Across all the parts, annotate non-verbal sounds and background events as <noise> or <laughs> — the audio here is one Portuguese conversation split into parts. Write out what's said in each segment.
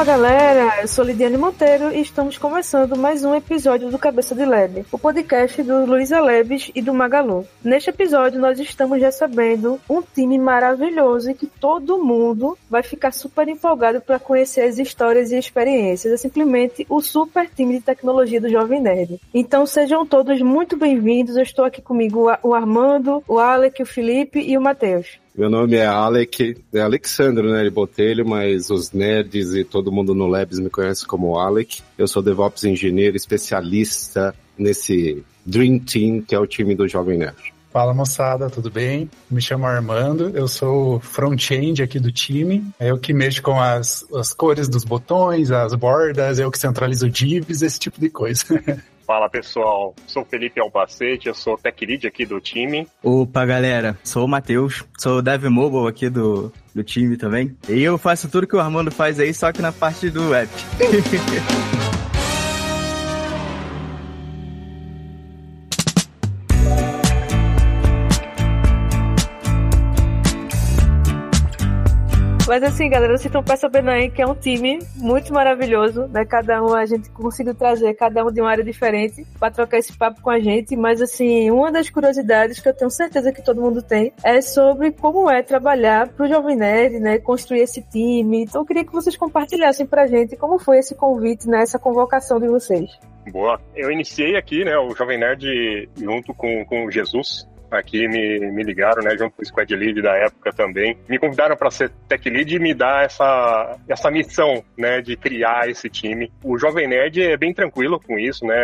Fala galera, eu sou Lidiane Monteiro e estamos começando mais um episódio do Cabeça de LED, o podcast do Luísa Leves e do Magalu. Neste episódio nós estamos recebendo um time maravilhoso e que todo mundo vai ficar super empolgado para conhecer as histórias e experiências. É simplesmente o super time de tecnologia do Jovem Nerd. Então sejam todos muito bem-vindos. Eu estou aqui comigo o Armando, o Alec, o Felipe e o Matheus. Meu nome é Alec, é Alexandro, né, de Botelho, mas os nerds e todo mundo no Labs me conhece como Alec. Eu sou DevOps engenheiro especialista nesse Dream Team, que é o time do Jovem Nerd. Fala moçada, tudo bem? Me chamo Armando, eu sou front-end aqui do time. É eu que mexo com as, as cores dos botões, as bordas, é eu que centralizo divs, esse tipo de coisa. <laughs> Fala pessoal, sou Felipe Albacete, eu sou tech lead aqui do time. Opa galera, sou o Matheus, sou dev mobile aqui do, do time também. E eu faço tudo que o Armando faz aí, só que na parte do app. <laughs> Mas assim, galera, vocês estão percebendo aí que é um time muito maravilhoso, né? Cada um a gente conseguiu trazer cada um de uma área diferente para trocar esse papo com a gente. Mas assim, uma das curiosidades que eu tenho certeza que todo mundo tem é sobre como é trabalhar para o Jovem Nerd, né? Construir esse time. Então eu queria que vocês compartilhassem pra gente como foi esse convite, né? Essa convocação de vocês. Boa. Eu iniciei aqui, né, o Jovem Nerd junto com, com Jesus, aqui me, me ligaram, né, junto com o Squad Lead da época também. Me convidaram para ser Tech Lead e me dar essa, essa missão, né, de criar esse time. O Jovem Nerd é bem tranquilo com isso, né?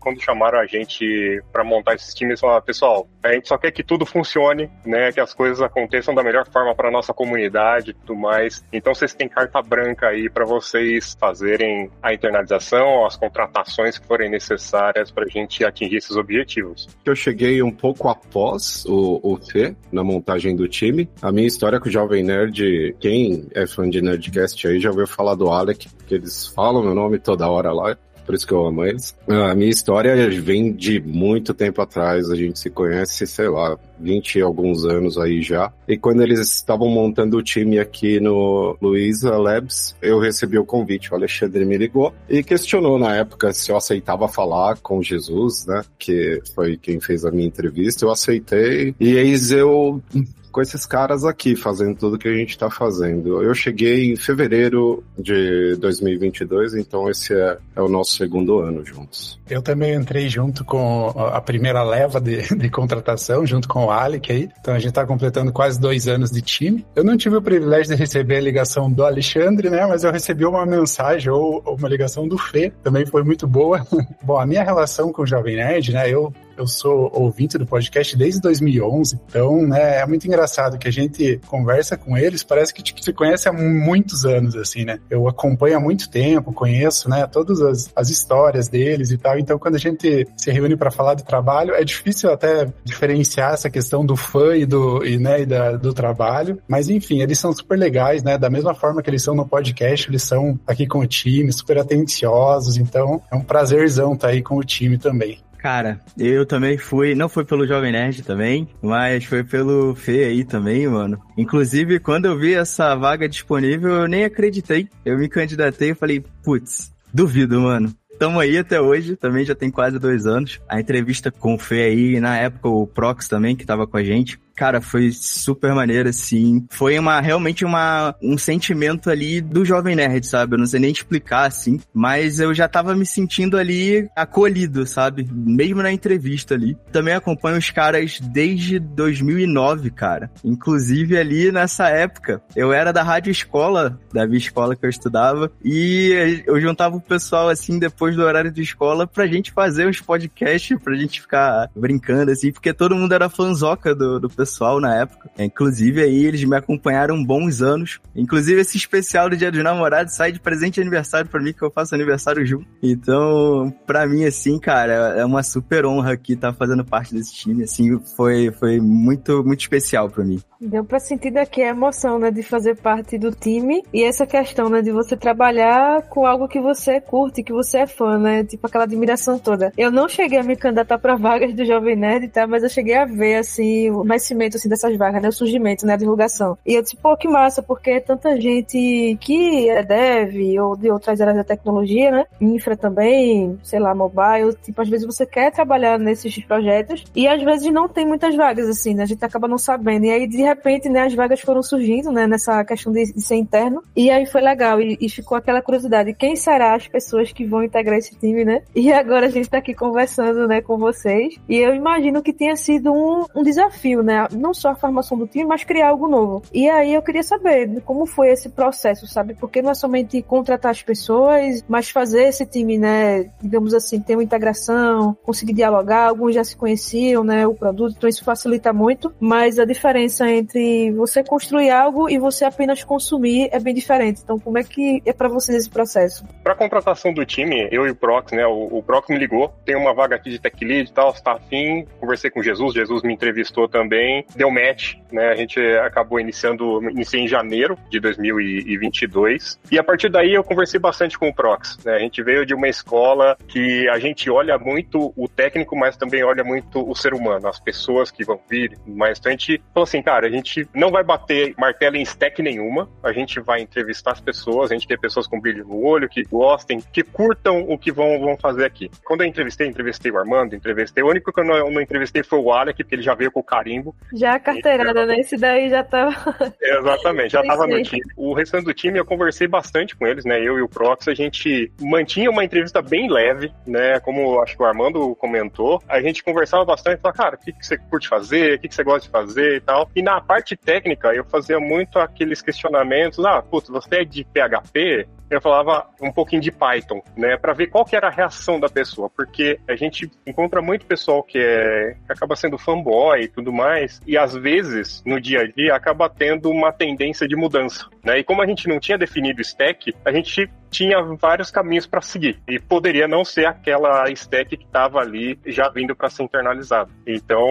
Quando chamaram a gente para montar esses times, falaram, pessoal, a gente só quer que tudo funcione, né, que as coisas aconteçam da melhor forma para nossa comunidade e tudo mais. Então vocês têm carta branca aí para vocês fazerem a internalização, as contratações que forem necessárias para a gente atingir esses objetivos. Eu cheguei um pouco após após o, o Fê, na montagem do time. A minha história com o Jovem Nerd, quem é fã de Nerdcast aí já ouviu falar do Alec, porque eles falam meu nome toda hora lá por isso que eu amo eles. A minha história vem de muito tempo atrás, a gente se conhece, sei lá, 20 e alguns anos aí já. E quando eles estavam montando o time aqui no Luiza Labs, eu recebi o convite, o Alexandre me ligou e questionou na época se eu aceitava falar com Jesus, né, que foi quem fez a minha entrevista, eu aceitei. E eis eu com esses caras aqui, fazendo tudo que a gente está fazendo. Eu cheguei em fevereiro de 2022, então esse é, é, o nosso segundo ano juntos. Eu também entrei junto com a primeira leva de, <laughs> de contratação, junto com o Alec aí. Então a gente está completando quase dois anos de time. Eu não tive o privilégio de receber a ligação do Alexandre, né? Mas eu recebi uma mensagem ou uma ligação do Fê, também foi muito boa. <laughs> Bom, a minha relação com o Jovem Nerd, né? Eu eu sou ouvinte do podcast desde 2011, então né, é muito engraçado que a gente conversa com eles, parece que te, conhece há muitos anos, assim, né? Eu acompanho há muito tempo, conheço, né, todas as, as histórias deles e tal, então quando a gente se reúne para falar de trabalho, é difícil até diferenciar essa questão do fã e do, e, né, e da, do trabalho, mas enfim, eles são super legais, né? Da mesma forma que eles são no podcast, eles são aqui com o time, super atenciosos, então é um prazerzão estar tá aí com o time também. Cara, eu também fui, não foi pelo Jovem Nerd também, mas foi pelo Fê aí também, mano. Inclusive, quando eu vi essa vaga disponível, eu nem acreditei. Eu me candidatei e falei, putz, duvido, mano. Tamo aí até hoje, também já tem quase dois anos. A entrevista com o Fê aí, na época o Prox também, que tava com a gente, Cara, foi super maneiro, assim. Foi uma, realmente uma, um sentimento ali do Jovem Nerd, sabe? Eu não sei nem explicar, assim. Mas eu já tava me sentindo ali acolhido, sabe? Mesmo na entrevista ali. Também acompanho os caras desde 2009, cara. Inclusive ali nessa época. Eu era da rádio escola, da minha escola que eu estudava. E eu juntava o pessoal, assim, depois do horário de escola pra gente fazer os podcasts, pra gente ficar brincando, assim. Porque todo mundo era fanzoca do, do pessoal na época. Inclusive, aí eles me acompanharam bons anos. Inclusive, esse especial do Dia dos Namorados sai de presente de aniversário para mim, que eu faço aniversário junto. Então, para mim, assim, cara, é uma super honra aqui estar tá fazendo parte desse time. Assim, foi, foi muito, muito especial para mim. Deu pra sentir daqui a emoção, né, de fazer parte do time e essa questão, né, de você trabalhar com algo que você curte, que você é fã, né, tipo aquela admiração toda. Eu não cheguei a me candidatar pra vagas do Jovem Nerd, tá, mas eu cheguei a ver, assim, mas aparecimento assim, dessas vagas, né? O surgimento, né? A divulgação. E eu disse, pô, que massa, porque é tanta gente que é dev ou de outras áreas da tecnologia, né? Infra também, sei lá, mobile. Tipo, às vezes você quer trabalhar nesses projetos e às vezes não tem muitas vagas, assim, né? A gente acaba não sabendo. E aí, de repente, né, as vagas foram surgindo, né? Nessa questão de, de ser interno. E aí foi legal. E, e, ficou aquela curiosidade. Quem será as pessoas que vão integrar esse time, né? E agora a gente tá aqui conversando, né, com vocês. E eu imagino que tenha sido um, um desafio, né? Não só a formação do time, mas criar algo novo. E aí eu queria saber como foi esse processo, sabe? Porque não é somente contratar as pessoas, mas fazer esse time, né, digamos assim, ter uma integração, conseguir dialogar, alguns já se conheciam, né, o produto, então isso facilita muito, mas a diferença entre você construir algo e você apenas consumir é bem diferente. Então, como é que é para vocês esse processo? Para contratação do time, eu e o Prox, né, o, o Prox me ligou, tem uma vaga aqui de tech lead e tal, está afim, conversei com Jesus, Jesus me entrevistou também, deu match, né, a gente acabou iniciando, iniciei em janeiro de 2022, e a partir daí eu conversei bastante com o Prox, né, a gente veio de uma escola que a gente olha muito o técnico, mas também olha muito o ser humano, as pessoas que vão vir, mas então a gente falou assim, cara, a gente não vai bater martelo em stack nenhuma, a gente vai entrevistar as pessoas, a gente quer pessoas com brilho no olho, que gostem, que curtam o que vão, vão fazer aqui. Quando eu entrevistei, entrevistei o Armando, entrevistei, o único que eu não, não entrevistei foi o Alec, porque ele já veio com o carimbo. Já a carteirada, né? Esse daí já tava... <laughs> Exatamente, já tava no time. O restante do time eu conversei bastante com eles, né? Eu e o Prox, a gente mantinha uma entrevista bem leve, né? Como acho que o Armando comentou, a gente conversava bastante, falava, cara, o que, que você curte fazer, o que, que você gosta de fazer e tal. E na parte técnica, eu fazia muito aqueles questionamentos, ah, putz, você é de PHP? Eu falava um pouquinho de Python, né, para ver qual que era a reação da pessoa, porque a gente encontra muito pessoal que é que acaba sendo fanboy e tudo mais, e às vezes no dia a dia acaba tendo uma tendência de mudança, né? E como a gente não tinha definido stack, a gente tinha vários caminhos para seguir e poderia não ser aquela stack que estava ali já vindo para ser internalizado. Então,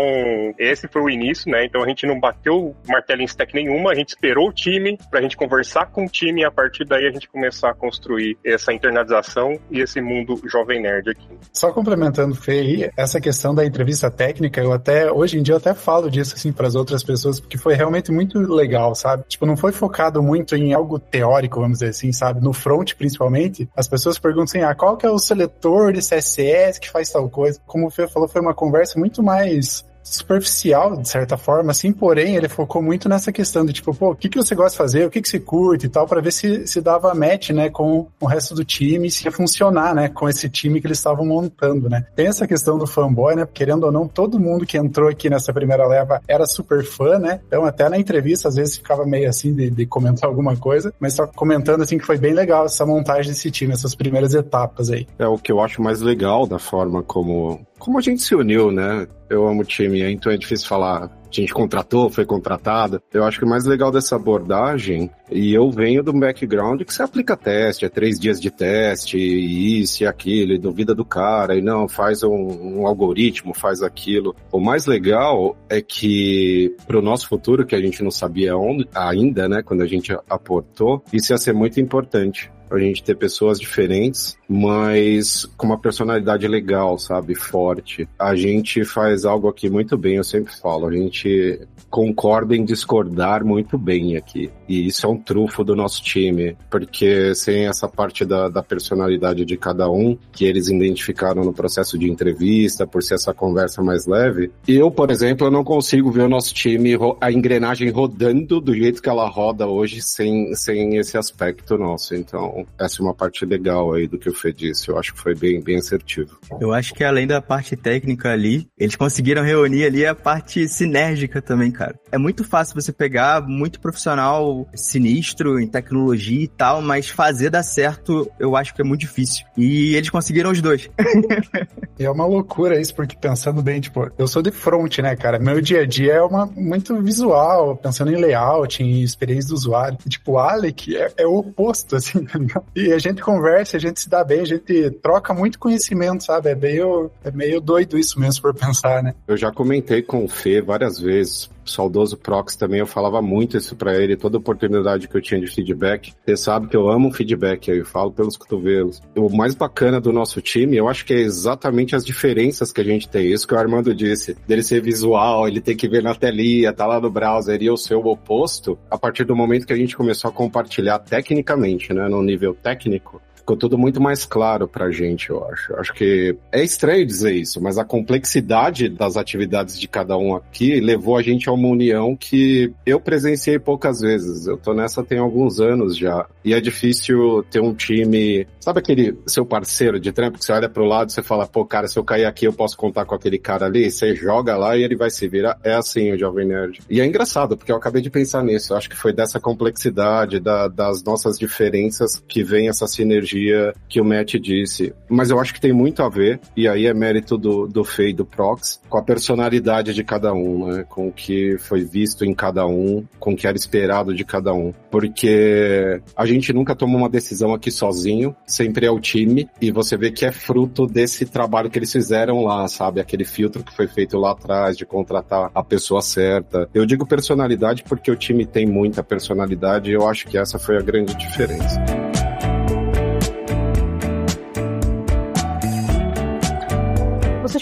esse foi o início, né? Então a gente não bateu martelo em stack nenhuma, a gente esperou o time para a gente conversar com o time e a partir daí a gente começar a construir essa internalização e esse mundo jovem nerd aqui. Só complementando, Fê, aí, essa questão da entrevista técnica, eu até hoje em dia eu até falo disso assim para as outras pessoas porque foi realmente muito legal, sabe? Tipo, não foi focado muito em algo teórico, vamos dizer assim, sabe? No front principalmente, as pessoas perguntam assim, ah, qual que é o seletor de CSS que faz tal coisa? Como o Fê falou, foi uma conversa muito mais superficial, de certa forma, assim, porém, ele focou muito nessa questão de, tipo, pô, o que, que você gosta de fazer, o que, que você curte e tal, para ver se, se dava match, né, com o resto do time, se ia funcionar, né, com esse time que eles estavam montando, né. Tem essa questão do fanboy, né, querendo ou não, todo mundo que entrou aqui nessa primeira leva era super fã, né, então até na entrevista, às vezes, ficava meio assim de, de comentar alguma coisa, mas só comentando, assim, que foi bem legal essa montagem desse time, essas primeiras etapas aí. É o que eu acho mais legal da forma como, como a gente se uniu, né, eu amo o time, então é difícil falar. A gente contratou, foi contratado. Eu acho que o mais legal dessa abordagem, e eu venho do background que você aplica teste, é três dias de teste, e isso e aquilo, e duvida do cara, e não, faz um, um algoritmo, faz aquilo. O mais legal é que para o nosso futuro, que a gente não sabia onde, ainda, né, quando a gente aportou, isso ia ser muito importante a gente ter pessoas diferentes, mas com uma personalidade legal, sabe? Forte. A gente faz algo aqui muito bem, eu sempre falo. A gente concorda em discordar muito bem aqui. E isso é um trufo do nosso time, porque sem essa parte da, da personalidade de cada um, que eles identificaram no processo de entrevista, por ser essa conversa mais leve, eu, por exemplo, eu não consigo ver o nosso time, a engrenagem rodando do jeito que ela roda hoje, sem, sem esse aspecto nosso. Então, essa é uma parte legal aí do que o Fê disse. Eu acho que foi bem, bem assertivo. Eu acho que além da parte técnica ali, eles conseguiram reunir ali a parte sinérgica também, cara. É muito fácil você pegar muito profissional sinistro em tecnologia e tal, mas fazer dar certo eu acho que é muito difícil. E eles conseguiram os dois. <laughs> é uma loucura isso, porque pensando bem, tipo, eu sou de front, né, cara? Meu dia a dia é uma, muito visual, pensando em layout, em experiência do usuário. E, tipo, o Alec é, é o oposto, assim, <laughs> tá ligado? E a gente conversa, a gente se dá bem, a gente troca muito conhecimento, sabe? É meio, é meio doido isso mesmo por pensar, né? Eu já comentei com o Fê várias vezes saudoso Prox também, eu falava muito isso para ele, toda oportunidade que eu tinha de feedback. Você sabe que eu amo feedback, eu falo pelos cotovelos. O mais bacana do nosso time, eu acho que é exatamente as diferenças que a gente tem. Isso que o Armando disse, dele ser visual, ele tem que ver na telinha, tá lá no browser, e eu ser o oposto, a partir do momento que a gente começou a compartilhar tecnicamente, né, no nível técnico, ficou tudo muito mais claro pra gente, eu acho. Acho que é estranho dizer isso, mas a complexidade das atividades de cada um aqui levou a gente a uma união que eu presenciei poucas vezes. Eu tô nessa tem alguns anos já. E é difícil ter um time. Sabe aquele seu parceiro de trampo que você olha pro lado e você fala, pô, cara, se eu cair aqui eu posso contar com aquele cara ali? Você joga lá e ele vai se virar. É assim o Jovem Nerd. E é engraçado, porque eu acabei de pensar nisso. Eu acho que foi dessa complexidade, da, das nossas diferenças que vem essa sinergia que o Matt disse. Mas eu acho que tem muito a ver, e aí é mérito do, do Fê e do Prox, com a personalidade de cada um, né? Com o que foi visto em cada um, com o que era esperado de cada um. Porque a gente nunca toma uma decisão aqui sozinho, sempre é o time, e você vê que é fruto desse trabalho que eles fizeram lá, sabe? Aquele filtro que foi feito lá atrás de contratar a pessoa certa. Eu digo personalidade porque o time tem muita personalidade e eu acho que essa foi a grande diferença.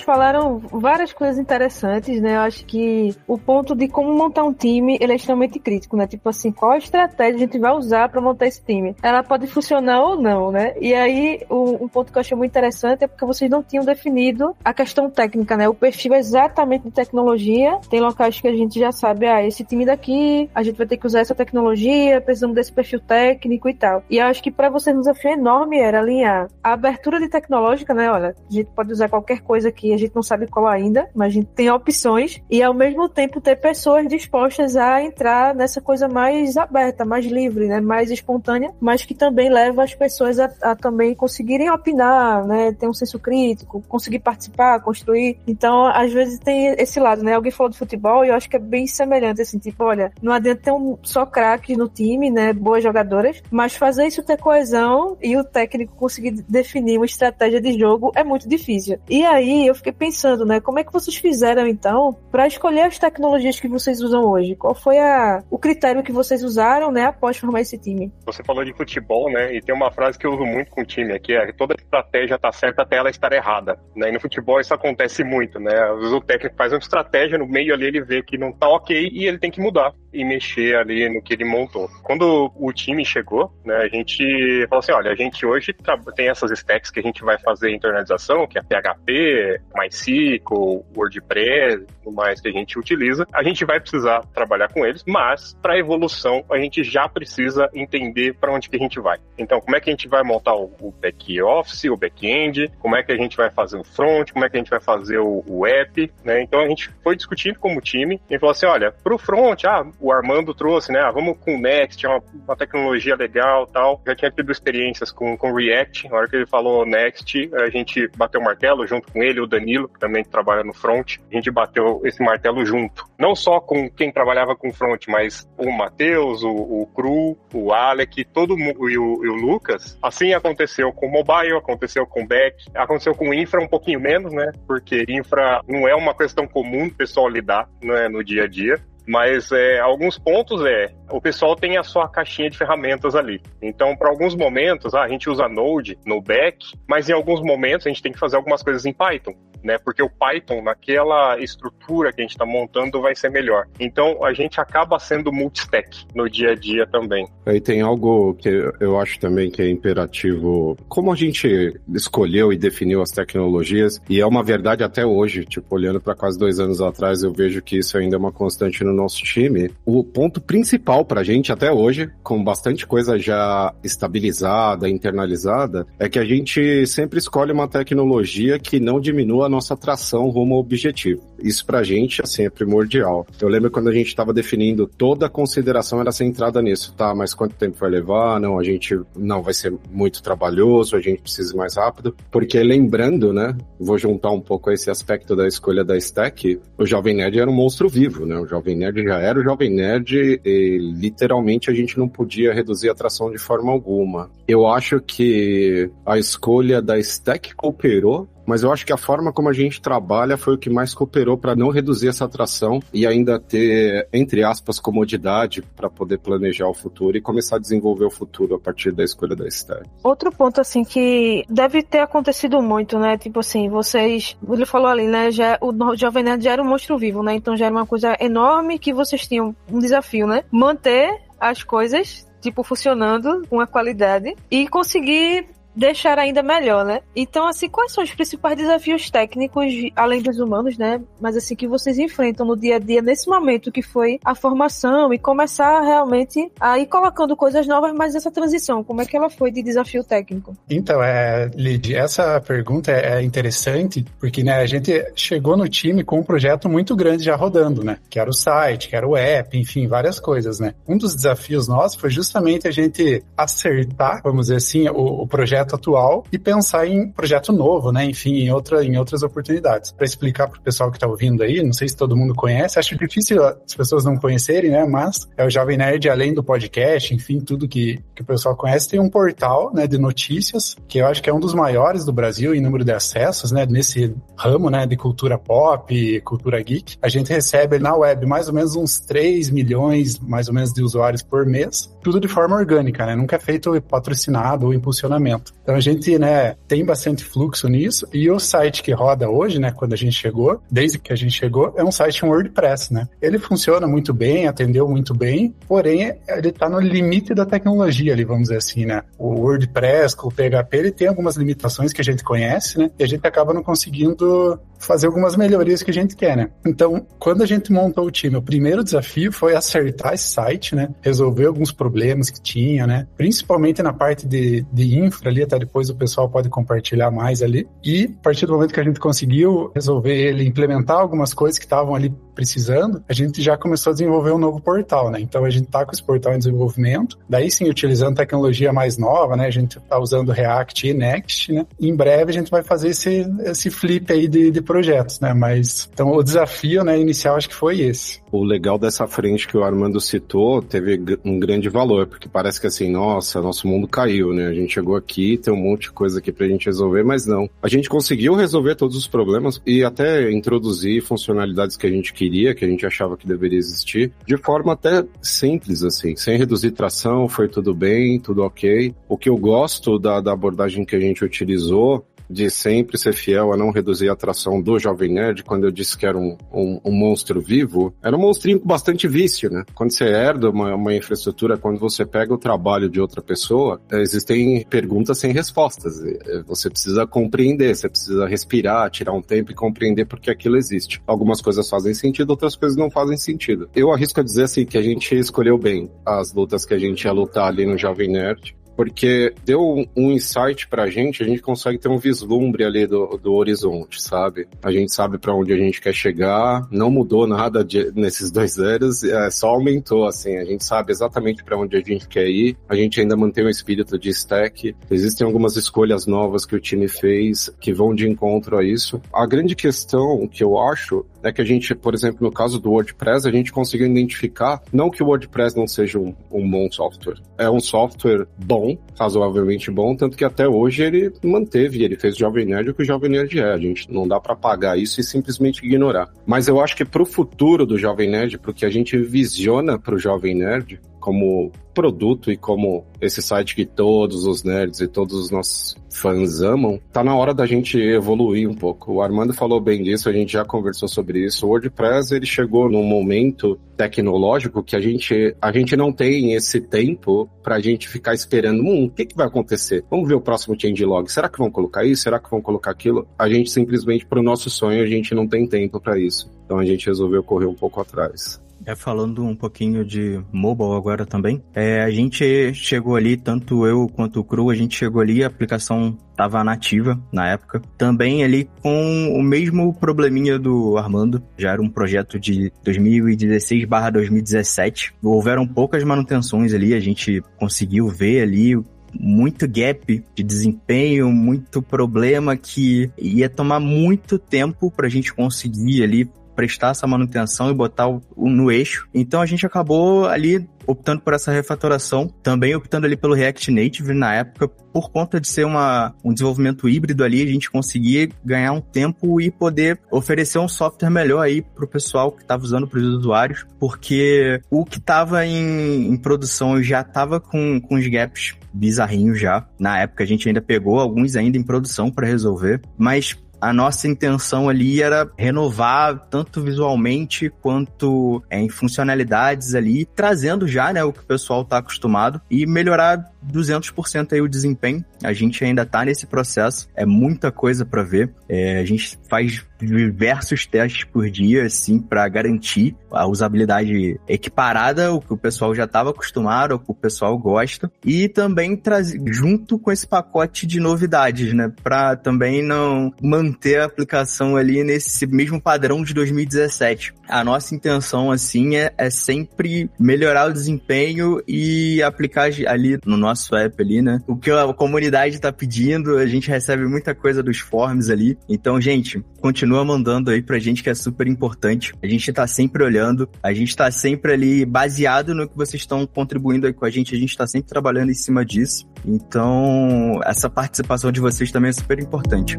Falaram várias coisas interessantes, né? Eu acho que o ponto de como montar um time, ele é extremamente crítico, né? Tipo assim, qual estratégia a gente vai usar para montar esse time? Ela pode funcionar ou não, né? E aí, um ponto que eu achei muito interessante é porque vocês não tinham definido a questão técnica, né? O perfil exatamente de tecnologia. Tem locais que a gente já sabe, ah, esse time daqui, a gente vai ter que usar essa tecnologia, precisamos desse perfil técnico e tal. E eu acho que para vocês um desafio enorme era alinhar a abertura de tecnológica, né? Olha, a gente pode usar qualquer coisa que gente não sabe qual ainda, mas a gente tem opções e ao mesmo tempo ter pessoas dispostas a entrar nessa coisa mais aberta, mais livre, né, mais espontânea, mas que também leva as pessoas a, a também conseguirem opinar, né, ter um senso crítico, conseguir participar, construir. Então, às vezes tem esse lado, né? Alguém falou de futebol e eu acho que é bem semelhante, assim, tipo, olha, não adianta ter um só craques no time, né, boas jogadoras, mas fazer isso ter coesão e o técnico conseguir definir uma estratégia de jogo é muito difícil. E aí eu fiquei pensando, né? Como é que vocês fizeram então para escolher as tecnologias que vocês usam hoje? Qual foi a, o critério que vocês usaram, né, após formar esse time? Você falou de futebol, né? E tem uma frase que eu uso muito com o time aqui, é que toda estratégia tá certa até ela estar errada, né? E no futebol isso acontece muito, né? Às vezes o técnico faz uma estratégia, no meio ali ele vê que não tá ok e ele tem que mudar e mexer ali no que ele montou. Quando o time chegou, né, a gente falou assim, olha, a gente hoje tem essas stacks que a gente vai fazer internalização, que é PHP, MySQL, WordPress, tudo mais que a gente utiliza. A gente vai precisar trabalhar com eles, mas para evolução a gente já precisa entender para onde que a gente vai. Então, como é que a gente vai montar o back office, o back-end, como é que a gente vai fazer o front, como é que a gente vai fazer o, o app, né? Então a gente foi discutindo como time e falou assim, olha, para o front, ah, o Armando trouxe, né? Ah, vamos com o Next, é uma, uma, tecnologia legal tal. Já tinha tido experiências com, com React. Na hora que ele falou Next, a gente bateu o martelo junto com ele, o Danilo, que também trabalha no front. A gente bateu esse martelo junto. Não só com quem trabalhava com front, mas o Matheus, o, o Cru, o Alec, todo mundo, e o, e o Lucas. Assim aconteceu com mobile, aconteceu com back, aconteceu com infra um pouquinho menos, né? Porque infra não é uma questão comum o pessoal lidar né, no dia a dia. Mas é, alguns pontos é, o pessoal tem a sua caixinha de ferramentas ali. Então, para alguns momentos, ah, a gente usa Node no back, mas em alguns momentos a gente tem que fazer algumas coisas em Python né? Porque o Python, naquela estrutura que a gente está montando, vai ser melhor. Então, a gente acaba sendo multistack no dia a dia também. Aí tem algo que eu acho também que é imperativo. Como a gente escolheu e definiu as tecnologias, e é uma verdade até hoje, tipo, olhando para quase dois anos atrás, eu vejo que isso ainda é uma constante no nosso time. O ponto principal para a gente até hoje, com bastante coisa já estabilizada, internalizada, é que a gente sempre escolhe uma tecnologia que não diminua nossa atração rumo ao objetivo. Isso pra gente, assim, é primordial. Eu lembro quando a gente estava definindo, toda a consideração era centrada nisso, tá? Mas quanto tempo vai levar? Não, a gente não vai ser muito trabalhoso, a gente precisa ir mais rápido. Porque lembrando, né? Vou juntar um pouco esse aspecto da escolha da stack. O Jovem Nerd era um monstro vivo, né? O Jovem Nerd já era o Jovem Nerd e literalmente a gente não podia reduzir a atração de forma alguma. Eu acho que a escolha da stack cooperou mas eu acho que a forma como a gente trabalha foi o que mais cooperou para não reduzir essa atração e ainda ter, entre aspas, comodidade para poder planejar o futuro e começar a desenvolver o futuro a partir da escolha da stack. Outro ponto, assim, que deve ter acontecido muito, né? Tipo assim, vocês. Ele falou ali, né? Já, o Jovem Nerd já era um monstro vivo, né? Então já era uma coisa enorme que vocês tinham um desafio, né? Manter as coisas tipo, funcionando com a qualidade e conseguir deixar ainda melhor, né? Então, assim, quais são os principais desafios técnicos, além dos humanos, né? Mas assim, que vocês enfrentam no dia a dia, nesse momento que foi a formação e começar realmente a ir colocando coisas novas, mas essa transição, como é que ela foi de desafio técnico? Então, é, Lid, essa pergunta é interessante, porque, né, a gente chegou no time com um projeto muito grande já rodando, né? Que era o site, que era o app, enfim, várias coisas, né? Um dos desafios nossos foi justamente a gente acertar, vamos dizer assim, o, o projeto projeto atual e pensar em projeto novo, né? Enfim, em, outra, em outras oportunidades. Para explicar para o pessoal que está ouvindo aí, não sei se todo mundo conhece, acho difícil as pessoas não conhecerem, né? Mas é o Jovem Nerd, além do podcast, enfim, tudo que, que o pessoal conhece, tem um portal né, de notícias, que eu acho que é um dos maiores do Brasil em número de acessos, né? Nesse ramo, né? De cultura pop, cultura geek. A gente recebe na web mais ou menos uns 3 milhões, mais ou menos, de usuários por mês, tudo de forma orgânica, né? Nunca é feito patrocinado ou impulsionamento. Então a gente, né, tem bastante fluxo nisso e o site que roda hoje, né, quando a gente chegou, desde que a gente chegou, é um site em WordPress, né? Ele funciona muito bem, atendeu muito bem, porém ele está no limite da tecnologia ali, vamos dizer assim, né? O WordPress com o PHP, ele tem algumas limitações que a gente conhece, né? E a gente acaba não conseguindo fazer algumas melhorias que a gente quer, né? Então, quando a gente montou o time, o primeiro desafio foi acertar esse site, né? Resolver alguns problemas que tinha, né? Principalmente na parte de, de infra ali, até depois o pessoal pode compartilhar mais ali. E a partir do momento que a gente conseguiu resolver ele, implementar algumas coisas que estavam ali precisando, a gente já começou a desenvolver um novo portal, né? Então a gente tá com esse portal em desenvolvimento, daí sim utilizando tecnologia mais nova, né? A gente tá usando React e Next, né? Em breve a gente vai fazer esse, esse flip aí de, de projetos, né? Mas então o desafio, né, inicial acho que foi esse. O legal dessa frente que o Armando citou teve um grande valor, porque parece que assim, nossa, nosso mundo caiu, né? A gente chegou aqui, tem um monte de coisa aqui pra gente resolver, mas não. A gente conseguiu resolver todos os problemas e até introduzir funcionalidades que a gente queria, que a gente achava que deveria existir, de forma até simples, assim, sem reduzir tração, foi tudo bem, tudo ok. O que eu gosto da, da abordagem que a gente utilizou de sempre ser fiel a não reduzir a atração do Jovem Nerd, quando eu disse que era um, um, um monstro vivo, era um monstrinho com bastante vício, né? Quando você herda uma, uma infraestrutura, quando você pega o trabalho de outra pessoa, existem perguntas sem respostas. Você precisa compreender, você precisa respirar, tirar um tempo e compreender porque aquilo existe. Algumas coisas fazem sentido, outras coisas não fazem sentido. Eu arrisco a dizer assim que a gente escolheu bem as lutas que a gente ia lutar ali no Jovem Nerd porque deu um insight pra gente, a gente consegue ter um vislumbre ali do, do horizonte, sabe? A gente sabe para onde a gente quer chegar, não mudou nada de, nesses dois anos, é, só aumentou, assim, a gente sabe exatamente para onde a gente quer ir, a gente ainda mantém o espírito de stack, existem algumas escolhas novas que o time fez que vão de encontro a isso. A grande questão que eu acho é que a gente, por exemplo, no caso do WordPress, a gente conseguiu identificar, não que o WordPress não seja um, um bom software, é um software bom, razoavelmente bom, tanto que até hoje ele manteve, ele fez o Jovem Nerd o que o Jovem Nerd é, a gente não dá para pagar isso e simplesmente ignorar. Mas eu acho que pro futuro do Jovem Nerd, pro que a gente visiona pro Jovem Nerd, como produto e como esse site que todos os nerds e todos os nossos fãs amam, tá na hora da gente evoluir um pouco. O Armando falou bem disso, a gente já conversou sobre isso. O WordPress ele chegou num momento tecnológico que a gente a gente não tem esse tempo pra gente ficar esperando, hum, o que que vai acontecer? Vamos ver o próximo changelog. Será que vão colocar isso? Será que vão colocar aquilo? A gente simplesmente pro nosso sonho a gente não tem tempo para isso. Então a gente resolveu correr um pouco atrás. É, falando um pouquinho de mobile agora também, é, a gente chegou ali, tanto eu quanto o Cru, a gente chegou ali, a aplicação estava nativa na época. Também ali com o mesmo probleminha do Armando, já era um projeto de 2016 2017. Houveram poucas manutenções ali, a gente conseguiu ver ali muito gap de desempenho, muito problema que ia tomar muito tempo para a gente conseguir ali prestar essa manutenção e botar o, o, no eixo. Então a gente acabou ali optando por essa refatoração, também optando ali pelo React Native na época, por conta de ser uma, um desenvolvimento híbrido ali, a gente conseguia ganhar um tempo e poder oferecer um software melhor aí pro pessoal que estava usando para os usuários, porque o que estava em, em produção já estava com, com os gaps bizarrinhos já. Na época a gente ainda pegou alguns ainda em produção para resolver, mas a nossa intenção ali era renovar tanto visualmente quanto é, em funcionalidades ali, trazendo já né, o que o pessoal está acostumado e melhorar 200% aí o desempenho. A gente ainda está nesse processo, é muita coisa para ver. É, a gente faz diversos testes por dia, assim, para garantir a usabilidade equiparada, o que o pessoal já estava acostumado, o que o pessoal gosta, e também trazer junto com esse pacote de novidades, né, para também não manter a aplicação ali nesse mesmo padrão de 2017. A nossa intenção, assim, é, é sempre melhorar o desempenho e aplicar ali no nosso app ali, né, o que a comunidade está pedindo, a gente recebe muita coisa dos forms ali. Então, gente, continua mandando aí pra gente que é super importante. A gente tá sempre olhando, a gente tá sempre ali baseado no que vocês estão contribuindo aí com a gente, a gente tá sempre trabalhando em cima disso. Então, essa participação de vocês também é super importante.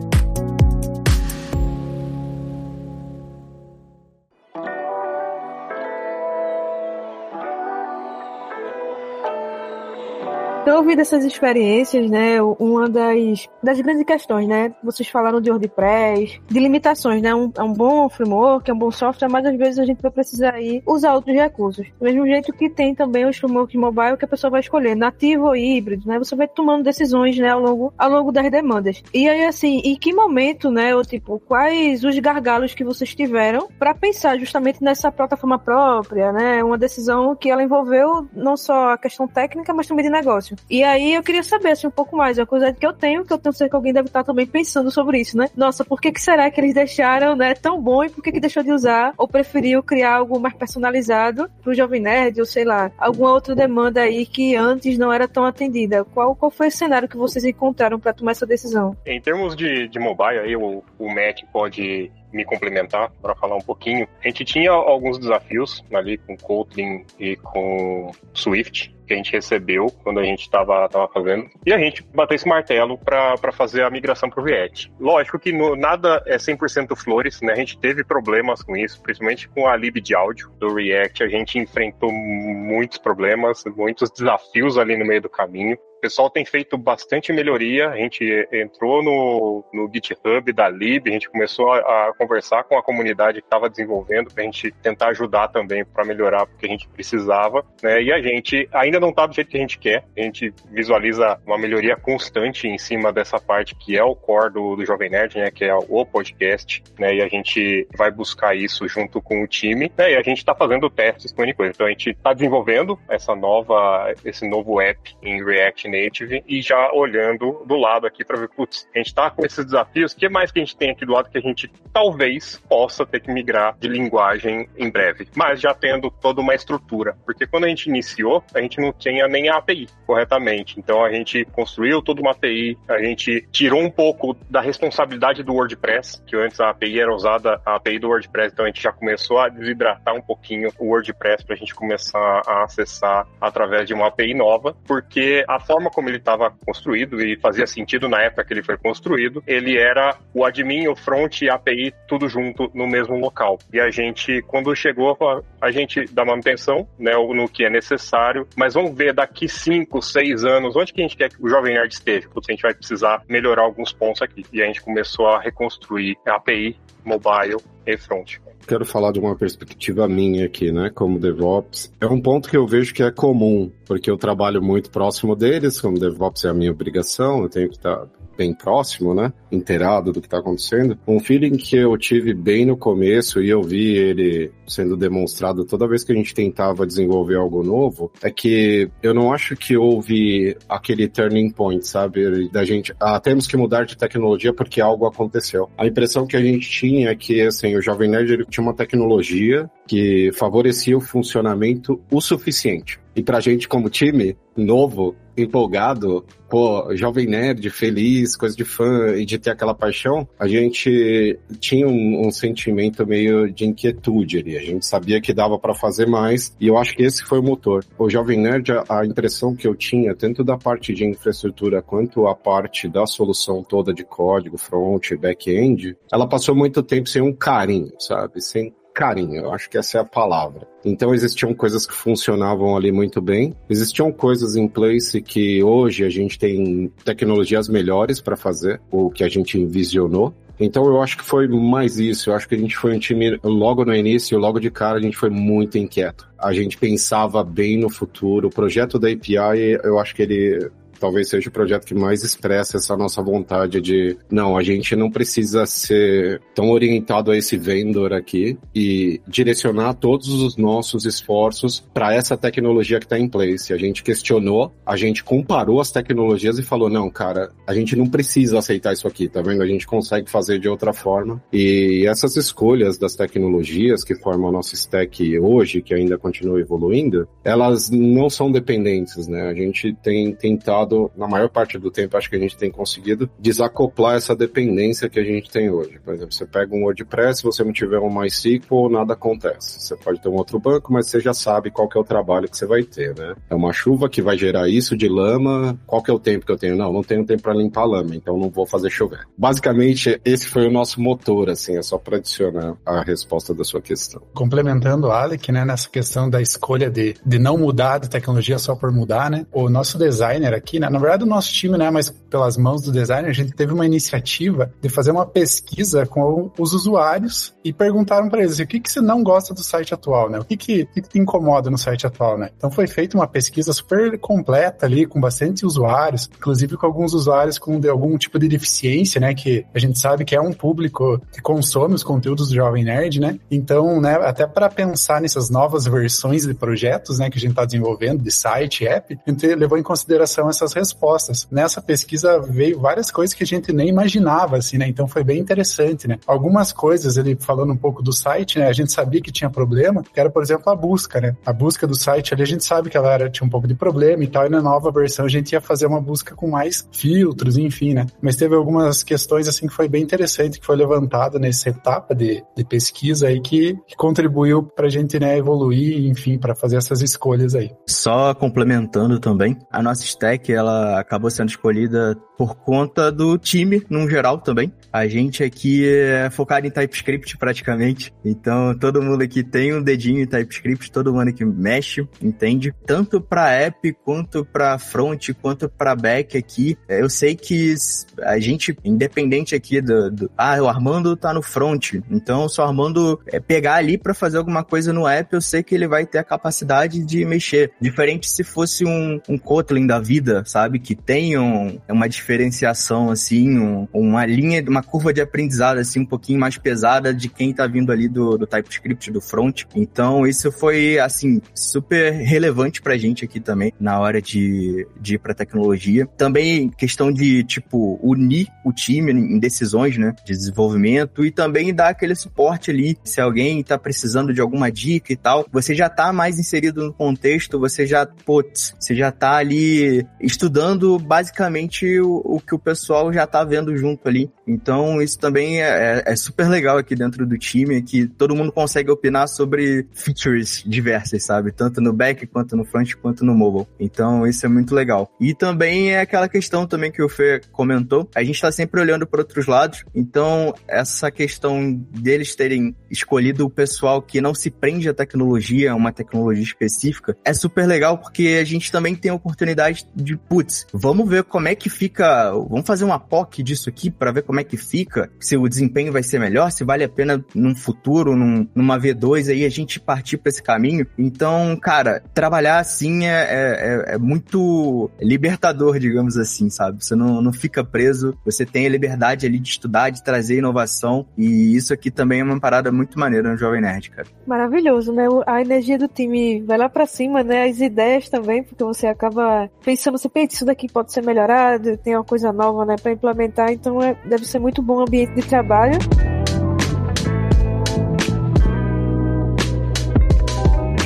Então, ouvindo essas experiências, né, uma das, das grandes questões, né, vocês falaram de WordPress, de limitações, né, um, é um bom framework, é um bom software, mas às vezes a gente vai precisar aí usar outros recursos. Do mesmo jeito que tem também os frameworks mobile que a pessoa vai escolher, nativo ou híbrido, né, você vai tomando decisões, né, ao longo, ao longo das demandas. E aí, assim, em que momento, né, ou tipo, quais os gargalos que vocês tiveram para pensar justamente nessa plataforma própria, né, uma decisão que ela envolveu não só a questão técnica, mas também de negócio. E aí eu queria saber assim, um pouco mais, é uma coisa que eu tenho, que eu tenho certeza que alguém deve estar também pensando sobre isso, né? Nossa, por que, que será que eles deixaram, né, tão bom e por que, que deixou de usar ou preferiu criar algo mais personalizado pro Jovem Nerd ou sei lá, alguma outra demanda aí que antes não era tão atendida? Qual, qual foi o cenário que vocês encontraram para tomar essa decisão? Em termos de, de mobile, aí o, o Mac pode me complementar para falar um pouquinho. A gente tinha alguns desafios ali com Kotlin e com Swift que a gente recebeu quando a gente estava fazendo e a gente bateu esse martelo para fazer a migração para o React. Lógico que no, nada é 100% flores, né? A gente teve problemas com isso, principalmente com a lib de áudio do React. A gente enfrentou muitos problemas, muitos desafios ali no meio do caminho. O pessoal tem feito bastante melhoria. A gente entrou no, no GitHub da Lib, a gente começou a, a conversar com a comunidade que estava desenvolvendo para a gente tentar ajudar também para melhorar porque a gente precisava. Né? E a gente ainda não está do jeito que a gente quer. A gente visualiza uma melhoria constante em cima dessa parte que é o core do, do Jovem Nerd, né? que é o podcast. Né? E a gente vai buscar isso junto com o time. Né? E a gente está fazendo testes com coisa. Então a gente está desenvolvendo essa nova, esse novo app em React Native e já olhando do lado aqui para ver, putz, a gente está com esses desafios, o que mais que a gente tem aqui do lado que a gente talvez possa ter que migrar de linguagem em breve, mas já tendo toda uma estrutura, porque quando a gente iniciou, a gente não tinha nem a API corretamente, então a gente construiu toda uma API, a gente tirou um pouco da responsabilidade do WordPress, que antes a API era usada, a API do WordPress, então a gente já começou a desidratar um pouquinho o WordPress para a gente começar a acessar através de uma API nova, porque a forma forma como ele estava construído e fazia sentido na época que ele foi construído, ele era o admin, o front e a API tudo junto no mesmo local. E a gente, quando chegou, a gente dá manutenção, né, no que é necessário, mas vamos ver daqui 5, 6 anos, onde que a gente quer que o Jovem Nerd esteja? Porque a gente vai precisar melhorar alguns pontos aqui. E a gente começou a reconstruir a API, mobile front quero falar de uma perspectiva minha aqui, né, como DevOps. É um ponto que eu vejo que é comum, porque eu trabalho muito próximo deles, como DevOps é a minha obrigação, eu tenho que estar bem próximo, né? Inteirado do que está acontecendo. Um feeling que eu tive bem no começo e eu vi ele sendo demonstrado toda vez que a gente tentava desenvolver algo novo é que eu não acho que houve aquele turning point, sabe? Da gente, ah, temos que mudar de tecnologia porque algo aconteceu. A impressão que a gente tinha é que, assim, o Jovem Nerd ele tinha uma tecnologia que favorecia o funcionamento o suficiente. E pra gente, como time novo, empolgado, pô, jovem nerd, feliz, coisa de fã e de ter aquela paixão, a gente tinha um, um sentimento meio de inquietude ali. A gente sabia que dava para fazer mais e eu acho que esse foi o motor. O jovem nerd, a, a impressão que eu tinha, tanto da parte de infraestrutura quanto a parte da solução toda de código, front, back-end, ela passou muito tempo sem um carinho, sabe? Sem carinho, eu acho que essa é a palavra. Então existiam coisas que funcionavam ali muito bem, existiam coisas em place que hoje a gente tem tecnologias melhores para fazer, o que a gente envisionou. Então eu acho que foi mais isso. Eu acho que a gente foi um time logo no início, logo de cara a gente foi muito inquieto. A gente pensava bem no futuro. O projeto da API, eu acho que ele talvez seja o projeto que mais expressa essa nossa vontade de, não, a gente não precisa ser tão orientado a esse vendor aqui e direcionar todos os nossos esforços para essa tecnologia que está em place. A gente questionou, a gente comparou as tecnologias e falou, não, cara, a gente não precisa aceitar isso aqui, tá vendo? A gente consegue fazer de outra forma. E essas escolhas das tecnologias que formam a nossa stack hoje, que ainda continua evoluindo, elas não são dependentes, né? A gente tem tentado na maior parte do tempo, acho que a gente tem conseguido desacoplar essa dependência que a gente tem hoje. Por exemplo, você pega um WordPress, se você não tiver um MySQL, nada acontece. Você pode ter um outro banco, mas você já sabe qual que é o trabalho que você vai ter, né? É uma chuva que vai gerar isso de lama. Qual que é o tempo que eu tenho? Não, não tenho tempo para limpar lama, então não vou fazer chover. Basicamente, esse foi o nosso motor, assim, é só para adicionar a resposta da sua questão. Complementando Alec, né, nessa questão da escolha de, de não mudar de tecnologia só por mudar, né? O nosso designer aqui? Na verdade, o nosso time, né, mas pelas mãos do designer, a gente teve uma iniciativa de fazer uma pesquisa com os usuários e perguntaram para eles o que, que você não gosta do site atual, né? O que, que, que, te incomoda no site atual, né? Então foi feita uma pesquisa super completa ali, com bastante usuários, inclusive com alguns usuários com de algum tipo de deficiência, né? Que a gente sabe que é um público que consome os conteúdos do Jovem Nerd, né? Então, né, até para pensar nessas novas versões de projetos, né, que a gente está desenvolvendo, de site, app, a gente levou em consideração essas respostas. Nessa pesquisa veio várias coisas que a gente nem imaginava, assim, né? Então foi bem interessante, né? Algumas coisas, ele falando um pouco do site, né? A gente sabia que tinha problema, que era, por exemplo, a busca, né? A busca do site ali, a gente sabe que ela era, tinha um pouco de problema e tal, e na nova versão a gente ia fazer uma busca com mais filtros, enfim, né? Mas teve algumas questões, assim, que foi bem interessante, que foi levantada nessa etapa de, de pesquisa aí, que, que contribuiu pra gente, né, evoluir, enfim, para fazer essas escolhas aí. Só complementando também, a nossa stack, ela acabou sendo escolhida the por conta do time, num geral também. A gente aqui é focado em TypeScript praticamente, então todo mundo aqui tem um dedinho em TypeScript, todo mundo que mexe, entende? Tanto para app, quanto para front, quanto para back aqui. Eu sei que a gente, independente aqui do, do ah, o Armando tá no front, então se o Armando é, pegar ali para fazer alguma coisa no app, eu sei que ele vai ter a capacidade de mexer. Diferente se fosse um, um Kotlin da vida, sabe? Que tenham uma diferenciação, assim, um, uma linha, uma curva de aprendizado, assim, um pouquinho mais pesada de quem tá vindo ali do, do TypeScript, do front. Então, isso foi, assim, super relevante pra gente aqui também, na hora de, de ir pra tecnologia. Também questão de, tipo, unir o time em decisões, né, de desenvolvimento e também dar aquele suporte ali, se alguém tá precisando de alguma dica e tal, você já tá mais inserido no contexto, você já, putz, você já tá ali estudando basicamente o, o que o pessoal já tá vendo junto ali. Então, isso também é, é, super legal aqui dentro do time, que todo mundo consegue opinar sobre features diversas, sabe? Tanto no back, quanto no front, quanto no mobile. Então, isso é muito legal. E também é aquela questão também que o Fê comentou, a gente tá sempre olhando para outros lados, então essa questão deles terem escolhido o pessoal que não se prende à tecnologia, uma tecnologia específica, é super legal porque a gente também tem a oportunidade de, putz, vamos ver como é que fica, vamos fazer uma POC disso aqui para ver como é que fica, se o desempenho vai ser melhor, se vale a pena num futuro, num, numa V2 aí a gente partir para esse caminho. Então, cara, trabalhar assim é, é, é, muito libertador, digamos assim, sabe? Você não, não fica preso, você tem a liberdade ali de estudar, de trazer inovação e isso aqui também é uma parada muito maneira no Jovem Nerd, cara. Maravilhoso, né? A energia do time vai lá para cima, né? As ideias também, porque você acaba pensando, você pensa, isso daqui pode ser melhorado, tem uma coisa nova, né, para implementar, então é, deve ser muito bom o ambiente de trabalho.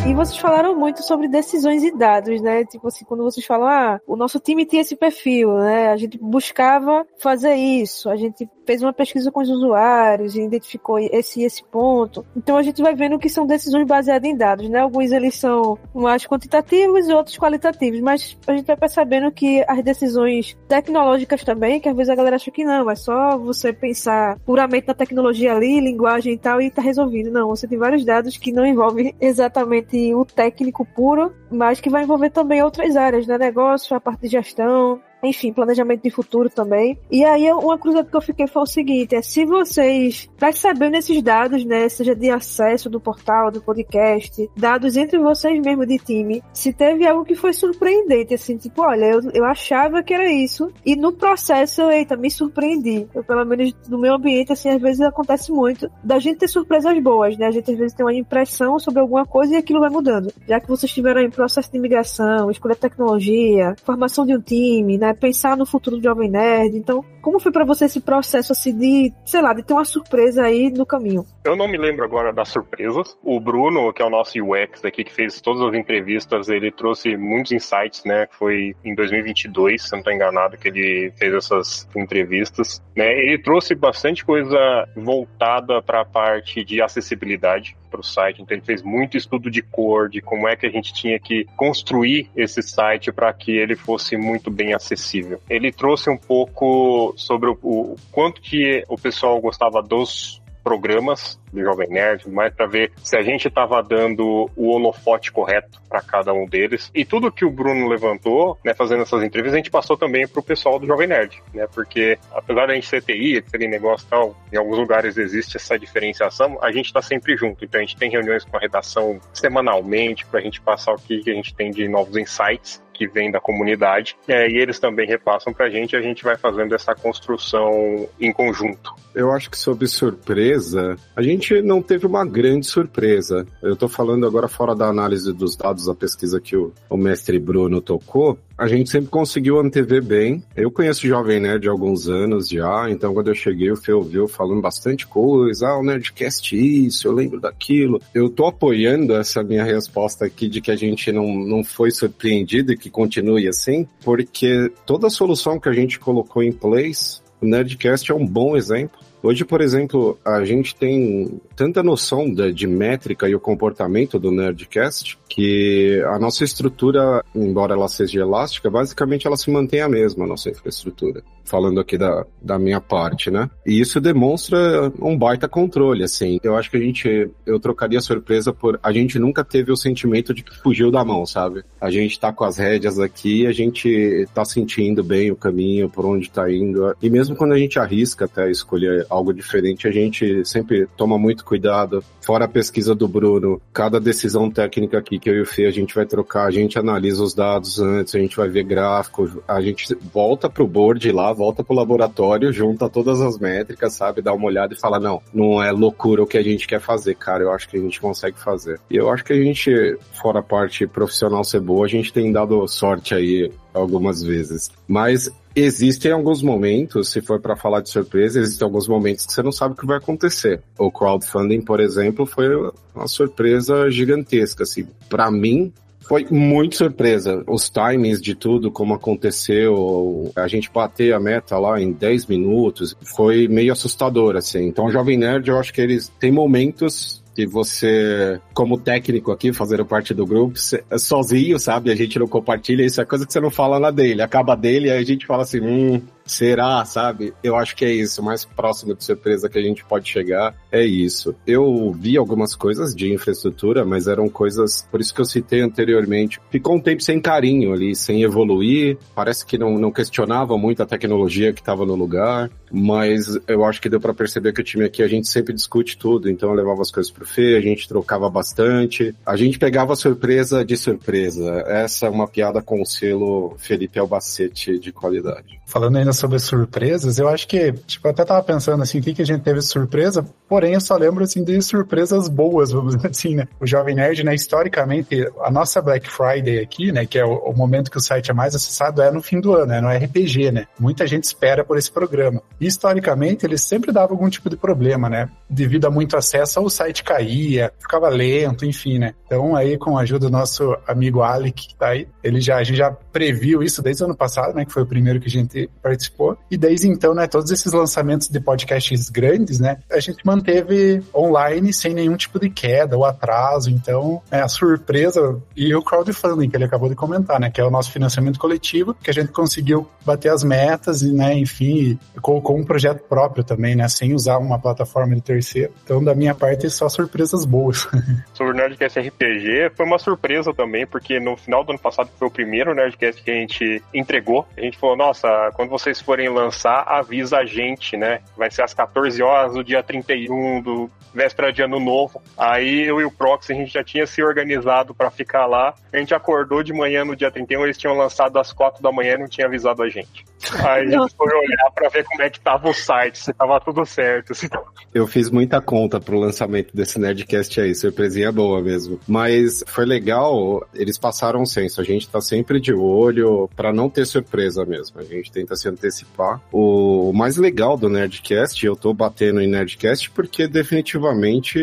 E vocês falaram muito sobre decisões e dados, né? Tipo assim, quando vocês falam, ah, o nosso time tinha esse perfil, né? A gente buscava fazer isso, a gente fez uma pesquisa com os usuários e identificou esse esse ponto. Então a gente vai vendo que são decisões baseadas em dados, né? Alguns eles são mais quantitativos e outros qualitativos, mas a gente vai percebendo que as decisões tecnológicas também, que às vezes a galera acha que não, é só você pensar puramente na tecnologia ali, linguagem e tal, e tá resolvido. Não, você tem vários dados que não envolvem exatamente o técnico puro, mas que vai envolver também outras áreas, né? Negócio, a parte de gestão, enfim, planejamento de futuro também. E aí uma curiosidade que eu fiquei foi o seguinte, é se vocês percebendo esses dados, né, seja de acesso do portal, do podcast, dados entre vocês mesmo de time, se teve algo que foi surpreendente, assim, tipo, olha, eu, eu achava que era isso, e no processo, eu, eita, me surpreendi. Eu, pelo menos no meu ambiente, assim, às vezes acontece muito da gente ter surpresas boas, né? A gente às vezes tem uma impressão sobre alguma coisa e aquilo vai mudando. Já que vocês tiveram em processo de imigração, escolha tecnologia, formação de um time, né? Pensar no futuro do Jovem Nerd. Então, como foi para você esse processo assim de, sei lá, de ter uma surpresa aí no caminho? Eu não me lembro agora das surpresas. O Bruno, que é o nosso UX aqui, que fez todas as entrevistas, ele trouxe muitos insights, né? Foi em 2022, se não estou enganado, que ele fez essas entrevistas. Né? Ele trouxe bastante coisa voltada para a parte de acessibilidade para o site. Então ele fez muito estudo de cor, de como é que a gente tinha que construir esse site para que ele fosse muito bem acessível. Ele trouxe um pouco sobre o, o quanto que o pessoal gostava dos programas do Jovem Nerd, mais para ver se a gente estava dando o holofote correto para cada um deles. E tudo que o Bruno levantou, né, fazendo essas entrevistas, a gente passou também para o pessoal do Jovem Nerd, né? Porque apesar da gente ser TI, ser negócio tal, em alguns lugares existe essa diferenciação, a gente está sempre junto. Então a gente tem reuniões com a redação semanalmente para a gente passar o que a gente tem de novos insights que vem da comunidade, é, e eles também repassam para a gente, a gente vai fazendo essa construção em conjunto. Eu acho que sobre surpresa, a gente não teve uma grande surpresa. Eu estou falando agora fora da análise dos dados da pesquisa que o, o mestre Bruno tocou, a gente sempre conseguiu antever bem. Eu conheço o Jovem Nerd há alguns anos já, então quando eu cheguei, o Fê ouviu falando bastante coisa. Ah, o Nerdcast isso, eu lembro daquilo. Eu tô apoiando essa minha resposta aqui de que a gente não, não foi surpreendido e que continue assim, porque toda solução que a gente colocou em place, o Nerdcast é um bom exemplo. Hoje, por exemplo, a gente tem tanta noção de, de, métrica e o comportamento do Nerdcast que a nossa estrutura, embora ela seja elástica, basicamente ela se mantém a mesma, a nossa infraestrutura falando aqui da, da minha parte, né? E isso demonstra um baita controle, assim. Eu acho que a gente, eu trocaria surpresa por, a gente nunca teve o sentimento de que fugiu da mão, sabe? A gente tá com as rédeas aqui, a gente tá sentindo bem o caminho, por onde tá indo. E mesmo quando a gente arrisca até escolher algo diferente, a gente sempre toma muito cuidado. Fora a pesquisa do Bruno, cada decisão técnica aqui que eu e o Fê a gente vai trocar, a gente analisa os dados antes, a gente vai ver gráfico, a gente volta pro board lá, volta pro laboratório, junta todas as métricas, sabe? Dá uma olhada e fala, não, não é loucura o que a gente quer fazer, cara. Eu acho que a gente consegue fazer. E eu acho que a gente, fora a parte profissional ser boa, a gente tem dado sorte aí algumas vezes. Mas existem alguns momentos, se for para falar de surpresa, existem alguns momentos que você não sabe o que vai acontecer. O crowdfunding, por exemplo, foi uma surpresa gigantesca, assim. Para mim, foi muito surpresa. Os timings de tudo, como aconteceu, a gente bater a meta lá em 10 minutos, foi meio assustador, assim. Então, Jovem Nerd, eu acho que eles têm momentos que você, como técnico aqui, fazendo parte do grupo, sozinho, sabe? A gente não compartilha, isso é coisa que você não fala na dele. Acaba dele, aí a gente fala assim, hum, Será, sabe? Eu acho que é isso. O mais próximo de surpresa que a gente pode chegar é isso. Eu vi algumas coisas de infraestrutura, mas eram coisas, por isso que eu citei anteriormente. Ficou um tempo sem carinho ali, sem evoluir. Parece que não, não questionava muito a tecnologia que estava no lugar, mas eu acho que deu para perceber que o time aqui a gente sempre discute tudo. Então eu levava as coisas pro Fê, a gente trocava bastante. A gente pegava surpresa de surpresa. Essa é uma piada com o selo Felipe Albacete de qualidade. Falando ainda sobre surpresas, eu acho que, tipo, eu até tava pensando assim, o que, que a gente teve surpresa, porém eu só lembro, assim, de surpresas boas, vamos dizer assim, né? O Jovem Nerd, né, historicamente, a nossa Black Friday aqui, né, que é o, o momento que o site é mais acessado, é no fim do ano, é no RPG, né? Muita gente espera por esse programa. E, historicamente, ele sempre dava algum tipo de problema, né? Devido a muito acesso, o site caía, ficava lento, enfim, né? Então aí com a ajuda do nosso amigo Alec, que tá aí, ele já, a gente já previu isso desde o ano passado, né? Que foi o primeiro que a gente participou. E desde então, né, todos esses lançamentos de podcasts grandes, né, a gente manteve online sem nenhum tipo de queda ou atraso. Então, é a surpresa e o crowdfunding que ele acabou de comentar, né, que é o nosso financiamento coletivo, que a gente conseguiu bater as metas e, né, enfim, colocou um projeto próprio também, né, sem usar uma plataforma de terceiro. Então, da minha parte, só surpresas boas. <laughs> Sobre o Nerdcast RPG, foi uma surpresa também, porque no final do ano passado foi o primeiro Nerdcast que a gente entregou. A gente falou, nossa, quando vocês forem lançar, avisa a gente, né? Vai ser às 14 horas do dia 31 do véspera de ano novo. Aí eu e o Prox, a gente já tinha se organizado para ficar lá. A gente acordou de manhã no dia 31, eles tinham lançado às 4 da manhã e não tinha avisado a gente. Aí a gente foi olhar para ver como é que tava o site, se tava tudo certo. Se... Eu fiz muita conta pro lançamento desse Nerdcast aí, surpresinha boa mesmo. Mas foi legal, eles passaram um senso. A gente tá sempre de olho para não ter surpresa mesmo. A gente tenta se antecipar. O mais legal do Nerdcast, eu tô batendo em Nerdcast porque definitivamente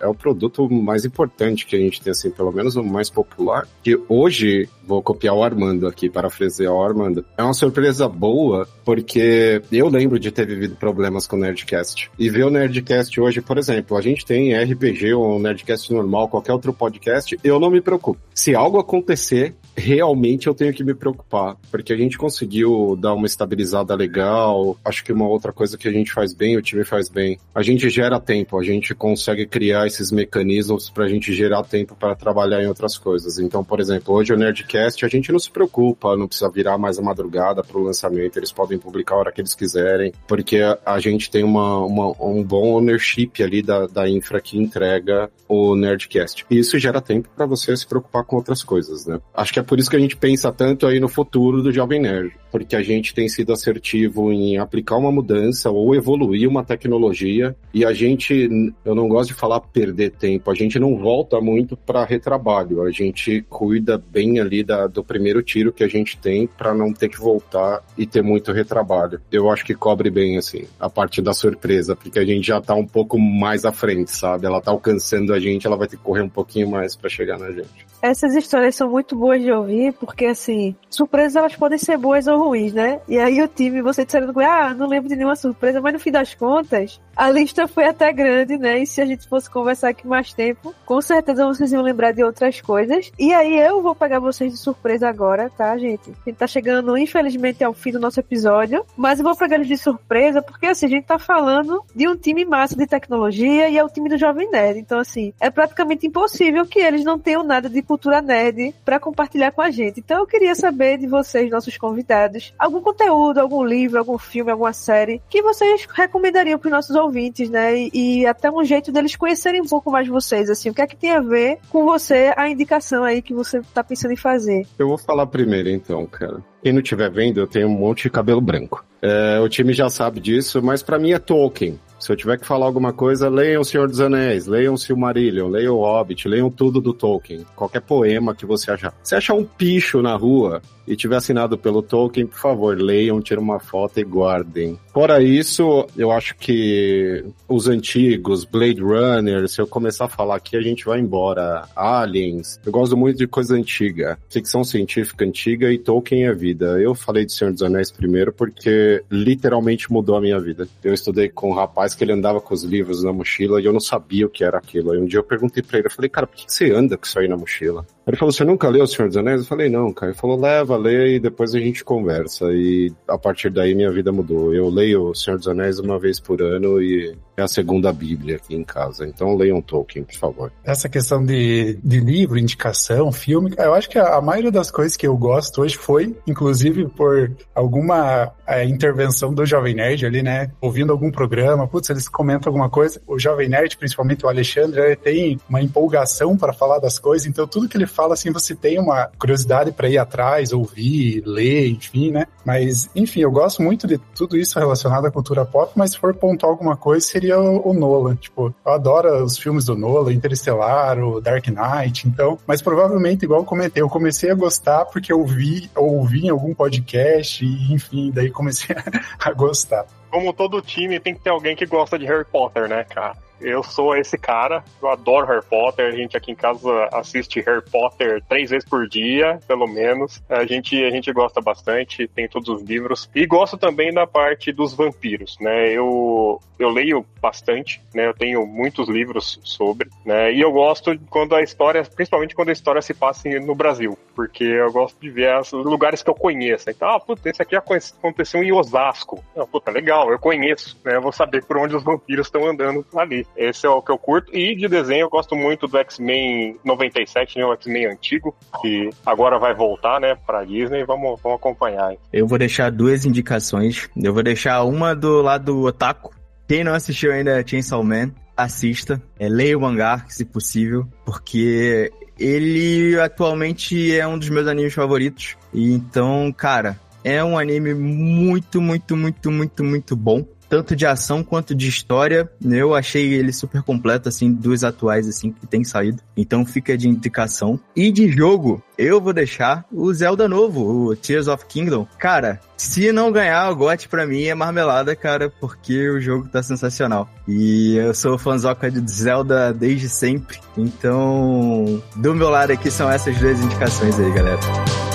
é o produto mais importante que a gente tem, assim, pelo menos o mais popular. Que hoje, vou copiar o Armando aqui, parafrasear o Armando, é uma surpresa boa porque eu lembro de ter vivido problemas com o Nerdcast. E ver o Nerdcast hoje, por exemplo, a gente tem RPG ou Nerdcast normal, qualquer outro podcast, eu não me preocupo. Se algo acontecer, realmente eu tenho que me preocupar, porque a gente conseguiu dar uma estabilizada legal. Acho que uma outra coisa que a gente faz bem, o time faz bem, a gente gera tempo, a gente consegue criar esses mecanismos para a gente gerar tempo para trabalhar em outras coisas. Então, por exemplo, hoje o Nerdcast a gente não se preocupa, não precisa virar mais a madrugada para o lançamento, eles podem publicar a hora que eles quiserem, porque a gente tem uma, uma um bom ownership ali da, da infra que entrega o Nerdcast. E isso gera tempo para você se preocupar com outras coisas, né? Acho que é por isso que a gente pensa tanto aí no futuro do Jovem Nerd, porque a gente tem sido assertivo em aplicar uma mudança ou evoluir uma tecnologia e a gente, eu não gosto de falar perder tempo, a gente não volta muito para retrabalho, a gente cuida bem ali da, do primeiro tiro que a gente tem para não ter que voltar e ter muito retrabalho. Eu acho que cobre bem assim a parte da surpresa, porque a gente já tá um pouco mais à frente, sabe? Ela tá alcançando a gente, ela vai ter que correr um pouquinho mais para chegar na gente. Essas histórias são muito boas de ouvir, porque assim, surpresas elas podem ser boas ou ruins, né? E aí o time, você disseram, ah, não lembro de nenhuma surpresa, mas no fim das contas, a lista foi até grande, né? E se a gente fosse conversar aqui mais tempo, com certeza vocês iam lembrar de outras coisas. E aí eu vou pegar vocês de surpresa agora, tá, gente? A gente tá chegando, infelizmente, ao fim do nosso episódio, mas eu vou pegar eles de surpresa, porque assim, a gente tá falando de um time massa de tecnologia e é o time do Jovem Nerd. Então, assim, é praticamente impossível que eles não tenham nada de nerd para compartilhar com a gente. Então eu queria saber de vocês, nossos convidados, algum conteúdo, algum livro, algum filme, alguma série que vocês recomendariam para os nossos ouvintes, né? E, e, até um jeito deles conhecerem um pouco mais vocês, assim, o que é que tem a ver com você, a indicação aí que você tá pensando em fazer? Eu vou falar primeiro então, cara. Quem não estiver vendo, eu tenho um monte de cabelo branco. É, o time já sabe disso, mas para mim é Tolkien. Se eu tiver que falar alguma coisa, leiam O Senhor dos Anéis, leiam o Silmarillion, leiam o Hobbit, leiam tudo do Tolkien. Qualquer poema que você achar. Se achar um picho na rua e tiver assinado pelo Tolkien, por favor, leiam, tirem uma foto e guardem. Fora isso, eu acho que os antigos, Blade Runner, se eu começar a falar aqui, a gente vai embora. Aliens. Eu gosto muito de coisa antiga. Ficção científica antiga e Tolkien é vida. Eu falei de Senhor dos Anéis primeiro porque literalmente mudou a minha vida. Eu estudei com um rapaz que ele andava com os livros na mochila e eu não sabia o que era aquilo. Aí um dia eu perguntei pra ele, eu falei, cara, por que você anda com isso aí na mochila? Ele falou, você nunca leu O Senhor dos Anéis? Eu falei, não, cara. Ele falou, leva, lê e depois a gente conversa. E a partir daí minha vida mudou. Eu leio O Senhor dos Anéis uma vez por ano e é a segunda Bíblia aqui em casa. Então leiam Tolkien, por favor. Essa questão de, de livro, indicação, filme, eu acho que a, maioria das coisas que eu gosto hoje foi, inclusive, por alguma é, intervenção do Jovem Nerd ali, né? Ouvindo algum programa, putz, eles comentam alguma coisa. O Jovem Nerd, principalmente o Alexandre, ele tem uma empolgação para falar das coisas, então tudo que ele fala, assim, você tem uma curiosidade para ir atrás, ouvir, ler, enfim, né? Mas, enfim, eu gosto muito de tudo isso relacionado à cultura pop, mas se for pontuar alguma coisa, seria o, Nolan. Tipo, eu adoro os filmes do Nolan, Interestelar, o Dark Knight, então, mas provavelmente, igual eu comentei, eu comecei a gostar porque eu vi, ou ouvi em algum podcast, e, enfim, daí comecei <laughs> a gostar como todo time, tem que ter alguém que gosta de Harry Potter, né, cara? Eu sou esse cara, eu adoro Harry Potter. A gente aqui em casa assiste Harry Potter três vezes por dia, pelo menos. A gente, a gente gosta bastante, tem todos os livros. E gosto também da parte dos vampiros, né? Eu, eu leio bastante, né? Eu tenho muitos livros sobre, né? E eu gosto quando a história, principalmente quando a história se passa no Brasil, porque eu gosto de ver os lugares que eu conheço. Então, ah, puta, esse aqui aconteceu em Osasco. Ah, puta, legal, eu conheço, né? Eu vou saber por onde os vampiros estão andando ali. Esse é o que eu curto. E de desenho eu gosto muito do X-Men 97, né? O X-Men antigo, que agora vai voltar, né, pra Disney. Vamos, vamos acompanhar. Hein? Eu vou deixar duas indicações. Eu vou deixar uma do lado Otaku. Quem não assistiu ainda Chainsaw Man, assista. É, leia o mangá, se possível, porque ele atualmente é um dos meus animes favoritos. E então, cara, é um anime muito, muito, muito, muito, muito bom tanto de ação quanto de história. Eu achei ele super completo, assim, dos atuais, assim, que tem saído. Então fica de indicação. E de jogo, eu vou deixar o Zelda novo, o Tears of Kingdom. Cara, se não ganhar o GOT pra mim é marmelada, cara, porque o jogo tá sensacional. E eu sou fãzoca de Zelda desde sempre. Então, do meu lado aqui são essas duas indicações aí, galera.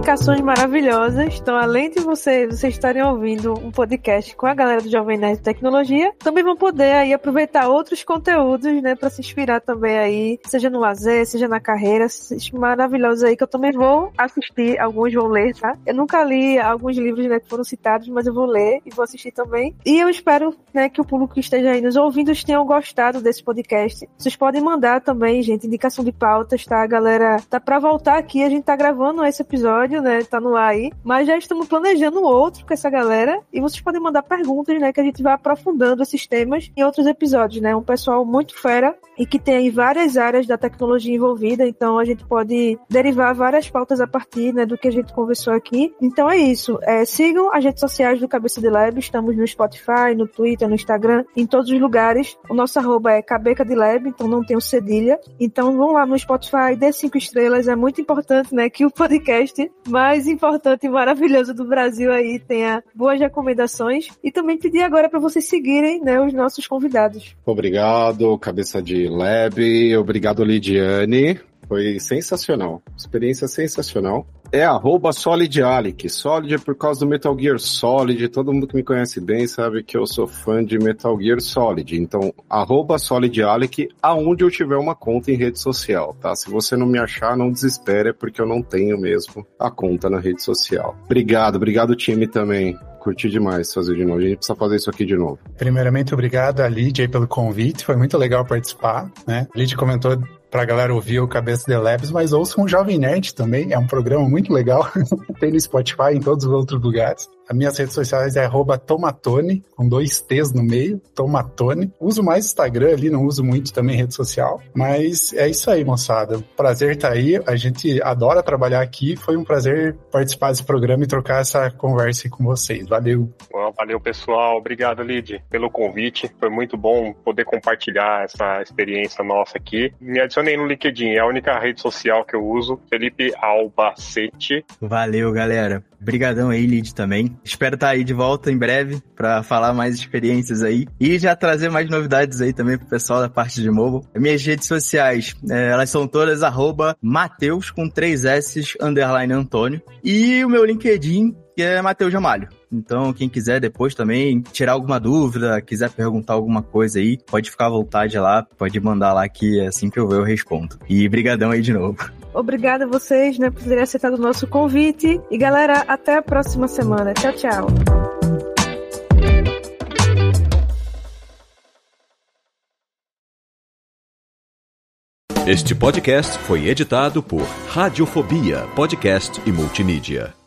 Indicações maravilhosas. Então, além de você, vocês estarem ouvindo um podcast com a galera do Jovem Nerd Tecnologia, também vão poder aí aproveitar outros conteúdos, né, para se inspirar também aí, seja no lazer, seja na carreira, maravilhosos aí que eu também vou assistir, alguns vou ler, tá? Eu nunca li alguns livros, né, que foram citados, mas eu vou ler e vou assistir também. E eu espero, né, que o público que esteja aí nos ouvindo tenham gostado desse podcast. Vocês podem mandar também, gente, indicação de pautas, tá? A galera tá para voltar aqui, a gente tá gravando esse episódio né? Tá no ar aí. Mas já estamos planejando outro com essa galera. E vocês podem mandar perguntas, né? Que a gente vai aprofundando esses temas em outros episódios, né? Um pessoal muito fera e que tem aí várias áreas da tecnologia envolvida. Então a gente pode derivar várias pautas a partir né, do que a gente conversou aqui. Então é isso. É, sigam as redes sociais do Cabeça de Lab. Estamos no Spotify, no Twitter, no Instagram, em todos os lugares. O nosso arroba é Cabeca de Lab, então não tem o cedilha. Então vão lá no Spotify, dê cinco estrelas. É muito importante, né? Que o podcast mais importante e maravilhoso do Brasil aí tenha boas recomendações e também pedir agora para vocês seguirem né, os nossos convidados. Obrigado, cabeça de lab, obrigado Lidiane, foi sensacional, experiência sensacional. É arroba Solid Alec. Solid é por causa do Metal Gear Solid. Todo mundo que me conhece bem sabe que eu sou fã de Metal Gear Solid. Então, arroba Solid Alec, aonde eu tiver uma conta em rede social, tá? Se você não me achar, não desespere, porque eu não tenho mesmo a conta na rede social. Obrigado, obrigado time também curti demais fazer de novo. A gente precisa fazer isso aqui de novo. Primeiramente, obrigado a Lídia pelo convite. Foi muito legal participar, né? A Lídia comentou pra galera ouvir o Cabeça de Labs, mas ouçam o Jovem Nerd também, é um programa muito legal. <laughs> Tem no Spotify, em todos os outros lugares. As minhas redes sociais é tomatone, com dois T's no meio, tomatone. Uso mais Instagram ali, não uso muito também rede social. Mas é isso aí, moçada. Prazer estar tá aí. A gente adora trabalhar aqui. Foi um prazer participar desse programa e trocar essa conversa com vocês. Valeu. valeu, pessoal. Obrigado, Lid, pelo convite. Foi muito bom poder compartilhar essa experiência nossa aqui. Me adicionei no LinkedIn, é a única rede social que eu uso. Felipe Albacete. Valeu, galera. Obrigadão aí, Lid, também. Espero estar aí de volta em breve para falar mais experiências aí e já trazer mais novidades aí também pro pessoal da parte de mobile. Minhas redes sociais, é, elas são todas arroba Mateus com três S underline Antônio e o meu LinkedIn que é Mateus Jamalho. Então, quem quiser depois também tirar alguma dúvida, quiser perguntar alguma coisa aí, pode ficar à vontade lá, pode mandar lá que assim que eu ver eu respondo. E brigadão aí de novo. Obrigada a vocês, né, por terem aceitado o nosso convite. E galera, até a próxima semana. Tchau, tchau. Este podcast foi editado por Radiofobia, podcast e multimídia.